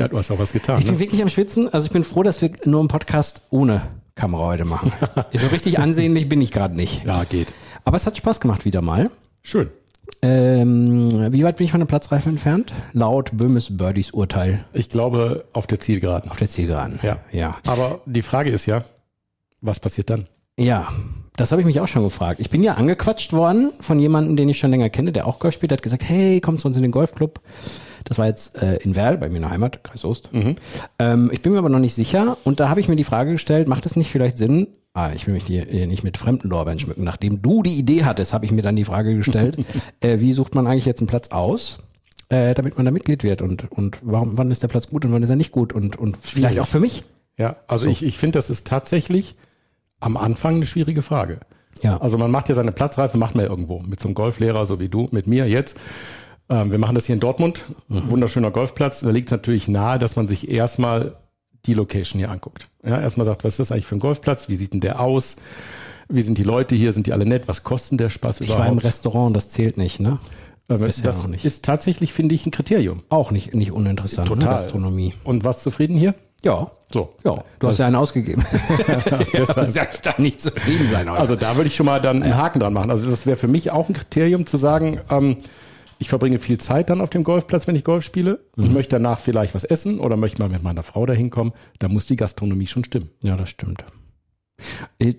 Ja, du hast auch was getan. Ich bin Ne? wirklich am Schwitzen. Also ich bin froh, dass wir nur einen Podcast ohne Kamera heute machen. so richtig ansehnlich bin ich gerade nicht. Ja, geht. Aber es hat Spaß gemacht wieder mal. Schön. Ähm, wie weit bin ich von der Platzreife entfernt? Laut Böhmes Birdies Urteil Ich glaube, auf der Zielgeraden. auf der Zielgeraden. Ja. Ja. Aber die Frage ist ja, was passiert dann? Ja, das habe ich mich auch schon gefragt. Ich bin ja angequatscht worden von jemandem, den ich schon länger kenne, der auch Golf spielt. Der hat gesagt, hey, komm zu uns in den Golfclub. Das war jetzt äh, in Werl, bei mir in der Heimat, Kreis Ost. Ähm, ich bin mir aber noch nicht sicher. Und da habe ich mir die Frage gestellt, macht es nicht vielleicht Sinn, ah, ich will mich hier nicht mit fremden Lorbeeren schmücken. Nachdem du die Idee hattest, habe ich mir dann die Frage gestellt, äh, wie sucht man eigentlich jetzt einen Platz aus? Äh, damit man da Mitglied wird und, und warum, wann ist der Platz gut und wann ist er nicht gut und, und vielleicht auch für mich. Ja, also ich, ich finde, das ist tatsächlich am Anfang eine schwierige Frage. Ja. Also man macht ja seine Platzreife, macht man ja irgendwo. Mit so einem Golflehrer, so wie du, mit mir jetzt. Ähm, wir machen das hier in Dortmund. Wunderschöner Golfplatz. Da liegt es natürlich nahe, dass man sich erstmal die Location hier anguckt. Ja, erstmal sagt, was ist das eigentlich für ein Golfplatz? Wie sieht denn der aus? Wie sind die Leute hier? Sind die alle nett? Was kostet der Spaß Ich überhaupt? war im Restaurant, das zählt nicht, ne? Äh, bisher das nicht. ist tatsächlich, finde ich, ein Kriterium. Auch nicht, nicht uninteressant, Ne? Total. Gastronomie. Und was zufrieden hier? Ja. So. Ja, du hast ja einen ausgegeben. Deshalb. soll ich da nicht zufrieden sein, Holger? Also da würde ich schon mal dann einen Haken dran machen. Also das wäre für mich auch ein Kriterium zu sagen, ähm, ich verbringe viel Zeit dann auf dem Golfplatz, wenn ich Golf spiele und möchte danach vielleicht was essen oder möchte mal mit meiner Frau dahin kommen. Da muss die Gastronomie schon stimmen. ja, das stimmt.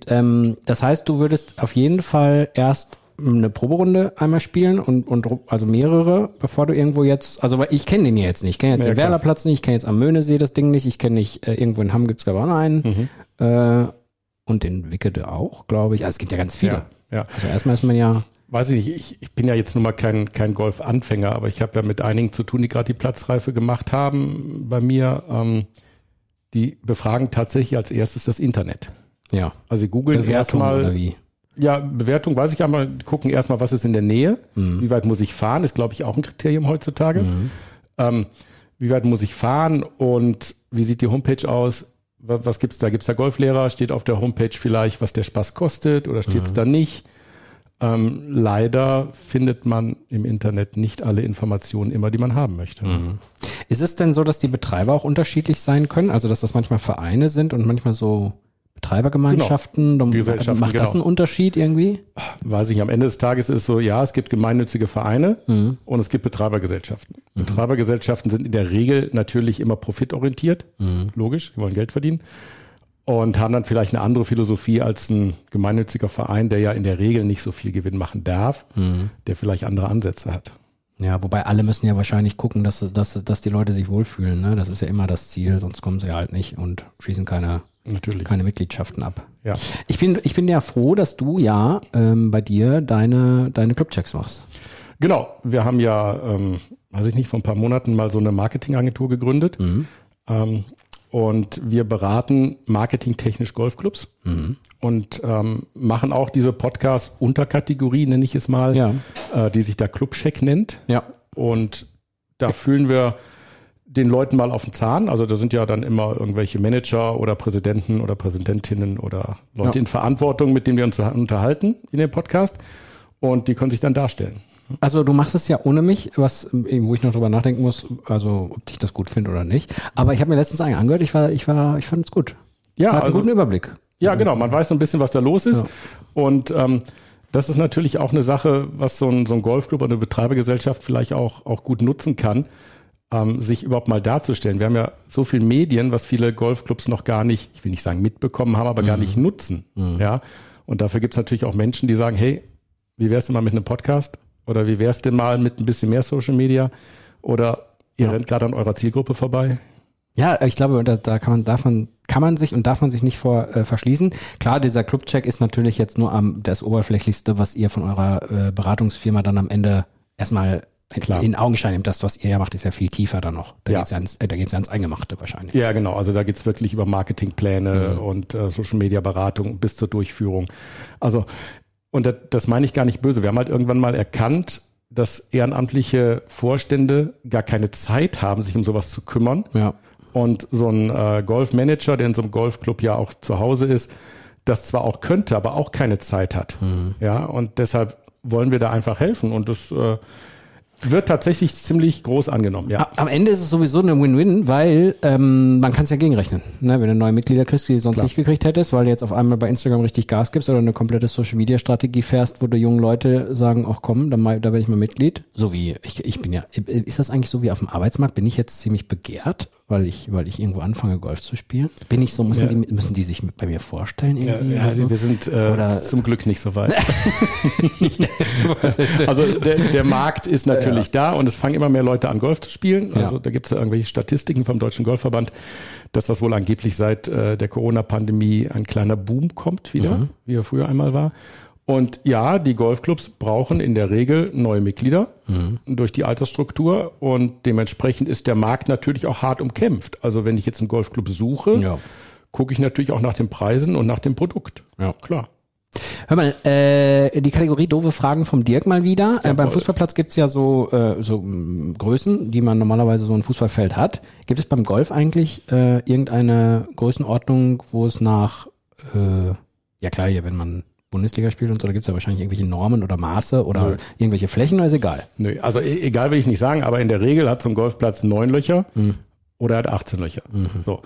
Ähm, das heißt, du würdest auf jeden Fall erst eine Proberunde einmal spielen und, und also mehrere, bevor du irgendwo jetzt, also weil ich kenne den ja jetzt nicht, ich kenne jetzt Ja, den klar. Werlerplatz nicht, ich kenne jetzt am Möhnesee das Ding nicht, ich kenne nicht, äh, irgendwo in Hamm gibt's glaube ich auch noch einen äh, und den Wickede auch, glaube ich. Also es gibt ja ganz viele. Ja, ja. Also erstmal ist man ja, Weiß ich nicht, ich, ich bin ja jetzt nun mal kein, kein Golf-Anfänger, aber ich habe ja mit einigen zu tun, die gerade die Platzreife gemacht haben bei mir. Ähm, die befragen tatsächlich als erstes das Internet. ja, Also sie googeln Bewertung oder erstmal, wie? ja, Bewertung weiß ich einmal, gucken erstmal, was ist in der Nähe, wie weit muss ich fahren, ist glaube ich auch ein Kriterium heutzutage. Ähm, wie weit muss ich fahren und wie sieht die Homepage aus? Wa- Was gibt's da? Gibt's da Golflehrer? Steht auf der Homepage vielleicht, was der Spaß kostet oder steht's da nicht? Ähm, leider findet man im Internet nicht alle Informationen immer, die man haben möchte. Ist es denn so, dass die Betreiber auch unterschiedlich sein können? Also, dass das manchmal Vereine sind und manchmal so Betreibergemeinschaften? Genau. Gesellschaften, Macht das genau. einen Unterschied irgendwie? weiß ich, am Ende des Tages ist es so, ja, es gibt gemeinnützige Vereine und es gibt Betreibergesellschaften. Betreibergesellschaften sind in der Regel natürlich immer profitorientiert, logisch, die wollen Geld verdienen und haben dann vielleicht eine andere Philosophie als ein gemeinnütziger Verein, der ja in der Regel nicht so viel Gewinn machen darf, der vielleicht andere Ansätze hat. Ja, wobei alle müssen ja wahrscheinlich gucken, dass, dass, dass die Leute sich wohlfühlen. Ne? Das ist ja immer das Ziel, sonst kommen sie halt nicht und schließen keine, Natürlich. keine Mitgliedschaften ab. Ja. Ich bin, ich bin ja froh, dass du ja ähm, bei dir deine, deine Clubchecks machst. Genau, wir haben ja, ähm, weiß ich nicht, vor ein paar Monaten mal so eine Marketingagentur gegründet. Ähm, und wir beraten marketingtechnisch Golfclubs und ähm, machen auch diese Podcast-Unterkategorie, nenne ich es mal, Ja. äh, die sich da Clubcheck nennt. Ja. Und da fühlen wir den Leuten mal auf den Zahn. Also da sind ja dann immer irgendwelche Manager oder Präsidenten oder Präsidentinnen oder Leute Ja. in Verantwortung, mit denen wir uns unterhalten in dem Podcast. Und die können sich dann darstellen. Also du machst es ja ohne mich, was wo ich noch drüber nachdenken muss, also ob ich das gut finde oder nicht. Aber ich habe mir letztens einen angehört, ich war, ich war, ich fand es gut. Ja, Hat einen also- guten Überblick. Ja, genau. Man weiß so ein bisschen, was da los ist. Ja. Und ähm, das ist natürlich auch eine Sache, was so ein, so ein Golfclub oder eine Betreibergesellschaft vielleicht auch, auch gut nutzen kann, ähm, sich überhaupt mal darzustellen. Wir haben ja so viel Medien, was viele Golfclubs noch gar nicht, ich will nicht sagen mitbekommen haben, aber gar nicht nutzen. Ja. Und dafür gibt es natürlich auch Menschen, die sagen, hey, wie wär's denn mal mit einem Podcast? Oder wie wär's denn mal mit ein bisschen mehr Social Media? Oder ihr rennt gerade an eurer Zielgruppe vorbei? Ja, ich glaube, da, da kann man, davon kann man sich und darf man sich nicht vor äh, verschließen. Klar, dieser Clubcheck ist natürlich jetzt nur am das oberflächlichste, was ihr von eurer äh, Beratungsfirma dann am Ende erstmal Klar. in Augenschein nimmt. Das, was ihr ja macht, ist ja viel tiefer dann noch. Da Ja. geht's ja ans, äh, da geht's ja ans Eingemachte wahrscheinlich. Ja, genau. Also da geht's wirklich über Marketingpläne und äh, Social Media Beratung bis zur Durchführung. Also, und das, das meine ich gar nicht böse. Wir haben halt irgendwann mal erkannt, dass ehrenamtliche Vorstände gar keine Zeit haben, sich um sowas zu kümmern. Ja. Und so ein äh, Golfmanager, der in so einem Golfclub ja auch zu Hause ist, das zwar auch könnte, aber auch keine Zeit hat. Ja, und deshalb wollen wir da einfach helfen. Und das äh, wird tatsächlich ziemlich groß angenommen. Ja. Am Ende ist es sowieso eine Win-Win, weil ähm, man kann es ja gegenrechnen. Ne? Wenn du neue Mitglieder kriegst, die du sonst Klar. nicht gekriegt hättest, weil du jetzt auf einmal bei Instagram richtig Gas gibst oder eine komplette Social-Media-Strategie fährst, wo du jungen Leute sagen, ach komm, dann mal, da werde ich mal Mitglied. So wie, ich, ich bin ja, ist das eigentlich so wie auf dem Arbeitsmarkt? Bin ich jetzt ziemlich begehrt, weil ich, weil ich irgendwo anfange, Golf zu spielen? Bin ich so, müssen, Ja. die, müssen die sich bei mir vorstellen irgendwie? Ja, oder so? wir sind äh, Oder- zum Glück nicht so weit. also der, der Markt ist natürlich da und es fangen immer mehr Leute an, Golf zu spielen. Also Ja. da gibt es ja irgendwelche Statistiken vom Deutschen Golfverband, dass das wohl angeblich seit äh, der Corona-Pandemie ein kleiner Boom kommt wieder, wie er früher einmal war. Und ja, die Golfclubs brauchen in der Regel neue Mitglieder durch die Altersstruktur und dementsprechend ist der Markt natürlich auch hart umkämpft. Also wenn ich jetzt einen Golfclub suche, Ja. gucke ich natürlich auch nach den Preisen und nach dem Produkt. Ja. Klar. Hör mal, äh, die Kategorie doofe Fragen vom Dirk mal wieder. äh, beim. Fußballplatz gibt's ja so, äh, so mh, Größen, die man normalerweise so ein Fußballfeld hat. Gibt es beim Golf eigentlich äh, irgendeine Größenordnung, wo es nach, äh, ja klar, hier, wenn man Bundesliga spielt und so, da gibt's ja wahrscheinlich irgendwelche Normen oder Maße oder Nö. irgendwelche Flächen, oder ist egal. Nö, also e- egal will ich nicht sagen, aber in der Regel hat so ein Golfplatz neun Löcher Mhm. oder er hat 18 Löcher. So.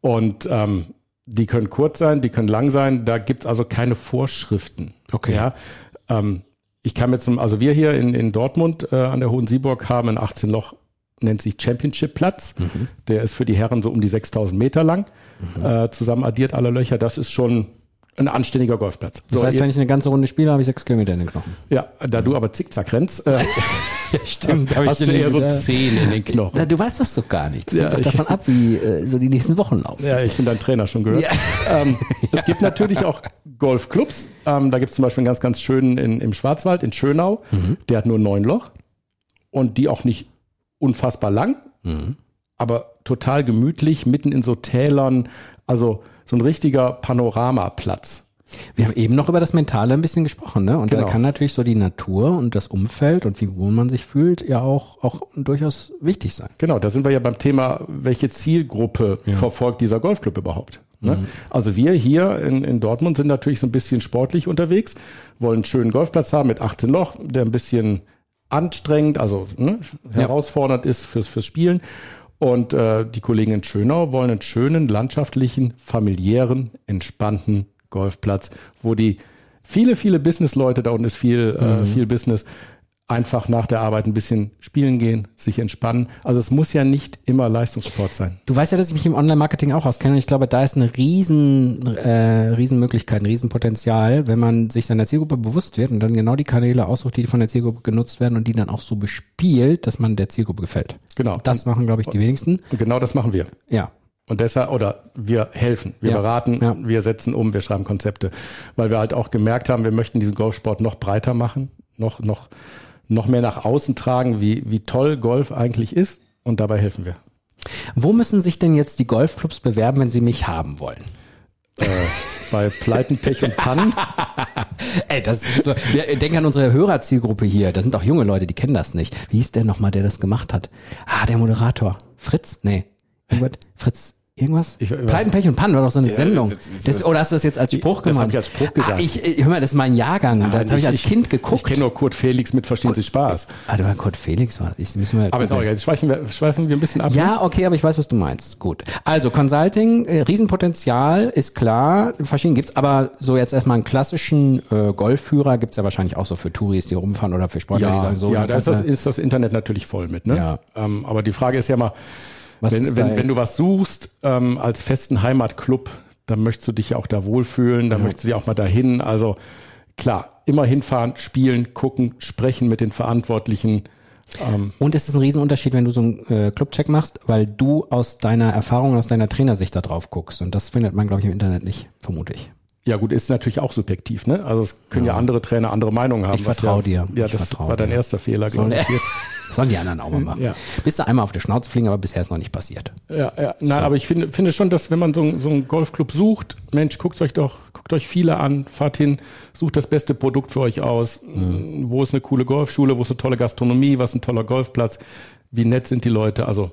Und ähm, die können kurz sein, die können lang sein, da gibt's also keine Vorschriften. Okay. Ja, ähm, ich kann jetzt, zum- also wir hier in, in Dortmund äh, an der Hohen Sieburg haben ein 18 Loch, nennt sich Championship Platz. Mhm. Der ist für die Herren so um die 6000 Meter lang, äh, zusammen addiert alle Löcher. Das ist schon ein anständiger Golfplatz. Das So, heißt, ihr- wenn ich eine ganze Runde spiele, habe ich sechs Kilometer in den Knochen. ja, da du aber zickzack rennst, äh, Stimmt, hast, hast du eher so zehn in den Knochen. Na, du weißt das doch gar nicht. Das Ja, hängt davon ab, wie äh, so die nächsten Wochen laufen. Ja, ich bin dein Trainer schon gehört. Ja. Ähm, es gibt natürlich auch Golfclubs. Ähm, da gibt es zum Beispiel einen ganz, ganz schönen in, im Schwarzwald, in Schönau. Der hat nur neun Loch und die auch nicht unfassbar lang, aber total gemütlich, mitten in so Tälern. Also so ein richtiger Panoramaplatz. Wir haben eben noch über das Mentale ein bisschen gesprochen, ne? Und da Genau. kann natürlich so die Natur und das Umfeld und wie wohl man sich fühlt ja auch, auch durchaus wichtig sein. Genau, da sind wir ja beim Thema, welche Zielgruppe verfolgt dieser Golfclub überhaupt? Ne? Also wir hier in, in Dortmund sind natürlich so ein bisschen sportlich unterwegs, wollen einen schönen Golfplatz haben mit 18 Loch, der ein bisschen anstrengend, also ne, herausfordernd ist fürs, fürs Spielen. Und äh, die Kollegen in Schönau wollen einen schönen, landschaftlichen, familiären, entspannten Golfplatz, wo die viele, viele Businessleute, da unten ist viel, äh, viel Business, einfach nach der Arbeit ein bisschen spielen gehen, sich entspannen. Also es muss ja nicht immer Leistungssport sein. Du weißt ja, dass ich mich im Online-Marketing auch auskenne und ich glaube, da ist eine riesen, äh, Riesenmöglichkeit, ein Riesenpotenzial, wenn man sich seiner Zielgruppe bewusst wird und dann genau die Kanäle aussucht, die von der Zielgruppe genutzt werden und die dann auch so bespielt, dass man der Zielgruppe gefällt. Genau. Das machen, glaube ich, die wenigsten. Genau das machen wir. Ja. Und deshalb, oder wir helfen, wir Ja, beraten, ja. wir setzen um, wir schreiben Konzepte, weil wir halt auch gemerkt haben, wir möchten diesen Golfsport noch breiter machen, noch, noch, noch mehr nach außen tragen, wie, wie toll Golf eigentlich ist. Und dabei helfen wir. Wo müssen sich denn jetzt die Golfclubs bewerben, wenn sie mich haben wollen? Äh, bei Pleiten, Pech und Pannen. Ey, das ist so. Wir denken an unsere Hörerzielgruppe hier. Da sind auch junge Leute, die kennen das nicht. Wie hieß der nochmal, der das gemacht hat? Ah, der Moderator. Fritz? Nee. Irgendwas? Fritz? Irgendwas? Ich- Pleiten, Pech und Pannen war doch so eine Sendung. das- Das, das- oder hast du das jetzt als Spruch das gemacht? hab ich als Spruch gesagt. Ah, ich, ich, hör mal, das ist mein Jahrgang. das habe ich als Kind geguckt. Ich kenne nur Kurt Felix mit Verstehen Sie Spaß. ah, du war Kurt Felix war Ich müssen wir Aber ist auch egal. Jetzt schweifen wir, schweifen wir ein bisschen ab. Ja, okay, aber ich weiß, was du meinst. Gut. Also Consulting, äh, Riesenpotenzial, ist klar. Verschieden gibt's aber so jetzt erstmal einen klassischen äh, Golfführer gibt's ja wahrscheinlich auch so für Touris, die rumfahren oder für Sportler, die Ja, sagen so. ja da ist das, ist das Internet natürlich voll mit. Ne? Ja. Ähm, aber die Frage ist ja mal, Was wenn, wenn, wenn du was suchst ähm, als festen Heimatclub, dann möchtest du dich ja auch da wohlfühlen, dann möchtest du dich auch mal dahin. Also klar, immer hinfahren, spielen, gucken, sprechen mit den Verantwortlichen. Und es ist ein Riesenunterschied, wenn du so einen äh, Clubcheck machst, weil du aus deiner Erfahrung, aus deiner Trainersicht da drauf guckst. Und das findet man, glaube ich, im Internet nicht, vermute ich. Ja, gut, ist natürlich auch subjektiv, ne? Also es können ja, ja andere Trainer andere Meinungen haben. Ich vertraue ja, dir. Ja, ich das war dein erster Fehler, glaube ich. Sollen die anderen auch mal machen. Ja. Bist du einmal auf der Schnauze fliegen, aber bisher ist noch nicht passiert. Ja, ja. Nein, so. aber ich finde, finde schon, dass wenn man so, so einen Golfclub sucht, Mensch, guckt euch doch, guckt euch viele an, fahrt hin, sucht das beste Produkt für euch aus. Mhm. Wo ist eine coole Golfschule, wo ist eine tolle Gastronomie, was ist ein toller Golfplatz, wie nett sind die Leute. Also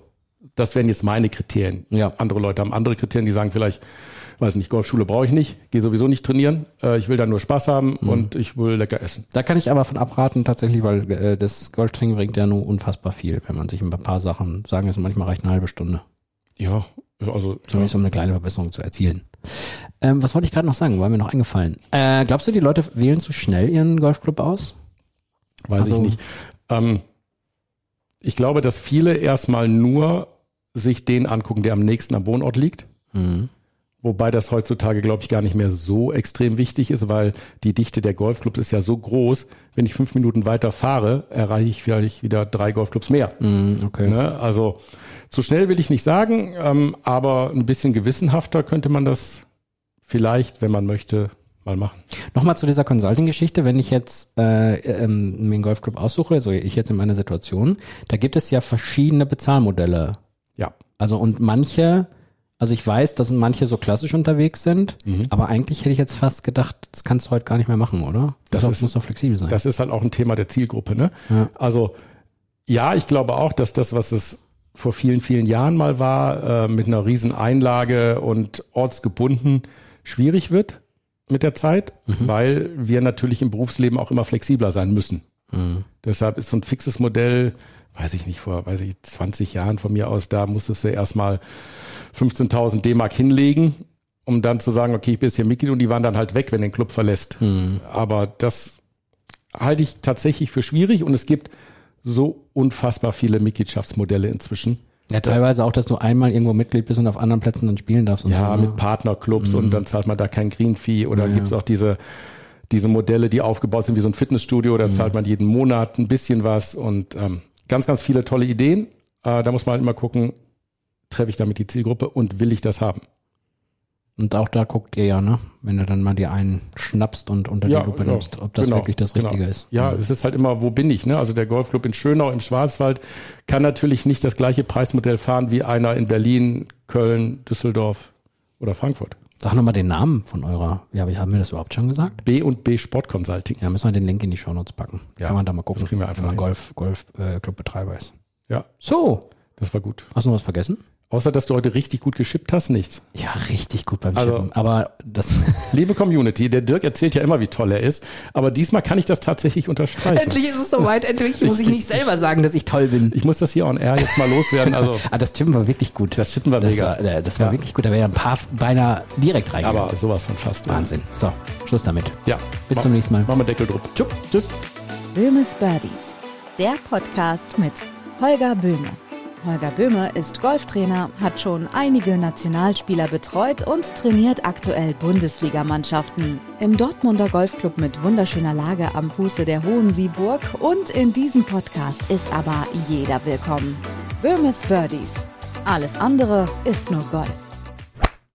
das wären jetzt meine Kriterien. Ja. Andere Leute haben andere Kriterien, die sagen vielleicht, weiß nicht, Golfschule brauche ich nicht, gehe sowieso nicht trainieren. Äh, ich will da nur Spaß haben mhm. und ich will lecker essen. Da kann ich aber von abraten tatsächlich, weil äh, das Golftraining bringt ja nur unfassbar viel, wenn man sich ein paar Sachen sagen ist, manchmal reicht eine halbe Stunde. Ja, also zumindest um eine kleine Verbesserung zu erzielen. Ähm, was wollte ich gerade noch sagen? War mir noch eingefallen. Äh, glaubst du, die Leute wählen zu schnell ihren Golfclub aus? Weiß also, ich nicht. Ähm, ich glaube, dass viele erstmal nur sich den angucken, der am nächsten am Wohnort liegt. Mhm. Wobei das heutzutage, glaube ich, gar nicht mehr so extrem wichtig ist, weil die Dichte der Golfclubs ist ja so groß. Wenn ich fünf Minuten weiter fahre, erreiche ich vielleicht wieder drei Golfclubs mehr. Mm, okay. Ne? Also zu schnell will ich nicht sagen, ähm, aber ein bisschen gewissenhafter könnte man das vielleicht, wenn man möchte, mal machen. Nochmal zu dieser Consulting-Geschichte. Wenn ich jetzt äh, ähm, mir einen Golfclub aussuche, also ich jetzt in meiner Situation, da gibt es ja verschiedene Bezahlmodelle. Ja. Also und manche also ich weiß, dass manche so klassisch unterwegs sind, mhm. aber eigentlich hätte ich jetzt fast gedacht, das kannst du heute gar nicht mehr machen, oder? Das, das ist, muss doch flexibel sein. Das ist halt auch ein Thema der Zielgruppe, ne? Ja. Also ja, ich glaube auch, dass das, was es vor vielen, vielen Jahren mal war, äh, mit einer riesen Einlage und ortsgebunden schwierig wird mit der Zeit, mhm. weil wir natürlich im Berufsleben auch immer flexibler sein müssen. Mhm. Deshalb ist so ein fixes Modell, weiß ich nicht, vor, weiß ich, 20 Jahren von mir aus, da musstest du erstmal 15.000 D-Mark hinlegen, um dann zu sagen, okay, ich bin jetzt hier Mitglied und die waren dann halt weg, wenn den Club verlässt. Mhm. Aber das halte ich tatsächlich für schwierig und es gibt so unfassbar viele Mitgliedschaftsmodelle inzwischen. Ja, teilweise auch, dass du einmal irgendwo Mitglied bist und auf anderen Plätzen dann spielen darfst. ja, so, ne? mit Partnerclubs mhm. und dann zahlt man da kein Green Fee oder ja, gibt es auch diese, diese Modelle, die aufgebaut sind wie so ein Fitnessstudio, da mhm. zahlt man jeden Monat ein bisschen was und ähm, ganz, ganz viele tolle Ideen. Äh, da muss man halt immer gucken, treffe ich damit die Zielgruppe und will ich das haben? Und auch da guckt ihr ja, ne? Wenn du dann mal dir einen schnappst und unter ja, die Lupe nimmst, ob das genau, wirklich das Richtige genau. ist. Ja, mhm. es ist halt immer, wo bin ich, ne? Also der Golfclub in Schönau im Schwarzwald kann natürlich nicht das gleiche Preismodell fahren wie einer in Berlin, Köln, Düsseldorf oder Frankfurt. Sag nochmal den Namen von eurer, ja, haben wir das überhaupt schon gesagt? B und B Sport Consulting. Ja, müssen wir den Link in die Shownotes packen. Ja, kann man da mal gucken, das kriegen wir einfach wenn man Golf, Golf äh, Clubbetreiber ist. Ja. So. Das war gut. Hast du noch was vergessen? Außer, dass du heute richtig gut geschippt hast, nichts. Ja, richtig gut beim also, Chippen. Aber das. Liebe Community, der Dirk erzählt ja immer, wie toll er ist. Aber diesmal kann ich das tatsächlich unterstreichen. Endlich ist es soweit. Endlich muss ich nicht selber sagen, dass ich toll bin. Ich muss das hier on air jetzt mal loswerden. Also. ah, das Chippen war wirklich gut. Das Chippen war das mega. War, äh, das war ja. wirklich gut. Da wäre ein paar beinahe direkt reingegangen. Aber sowas von fast. Wahnsinn. So, Schluss damit. Ja. Bis mach, zum nächsten Mal. Machen wir Deckel drauf. Tschüss. Böhmes Birdies. Der Podcast mit Holger Böhme. Holger Böhme ist Golftrainer, hat schon einige Nationalspieler betreut und trainiert aktuell Bundesligamannschaften. Im Dortmunder Golfclub mit wunderschöner Lage am Fuße der Hohen Sieburg und in diesem Podcast ist aber jeder willkommen. Böhmes Birdies. Alles andere ist nur Golf.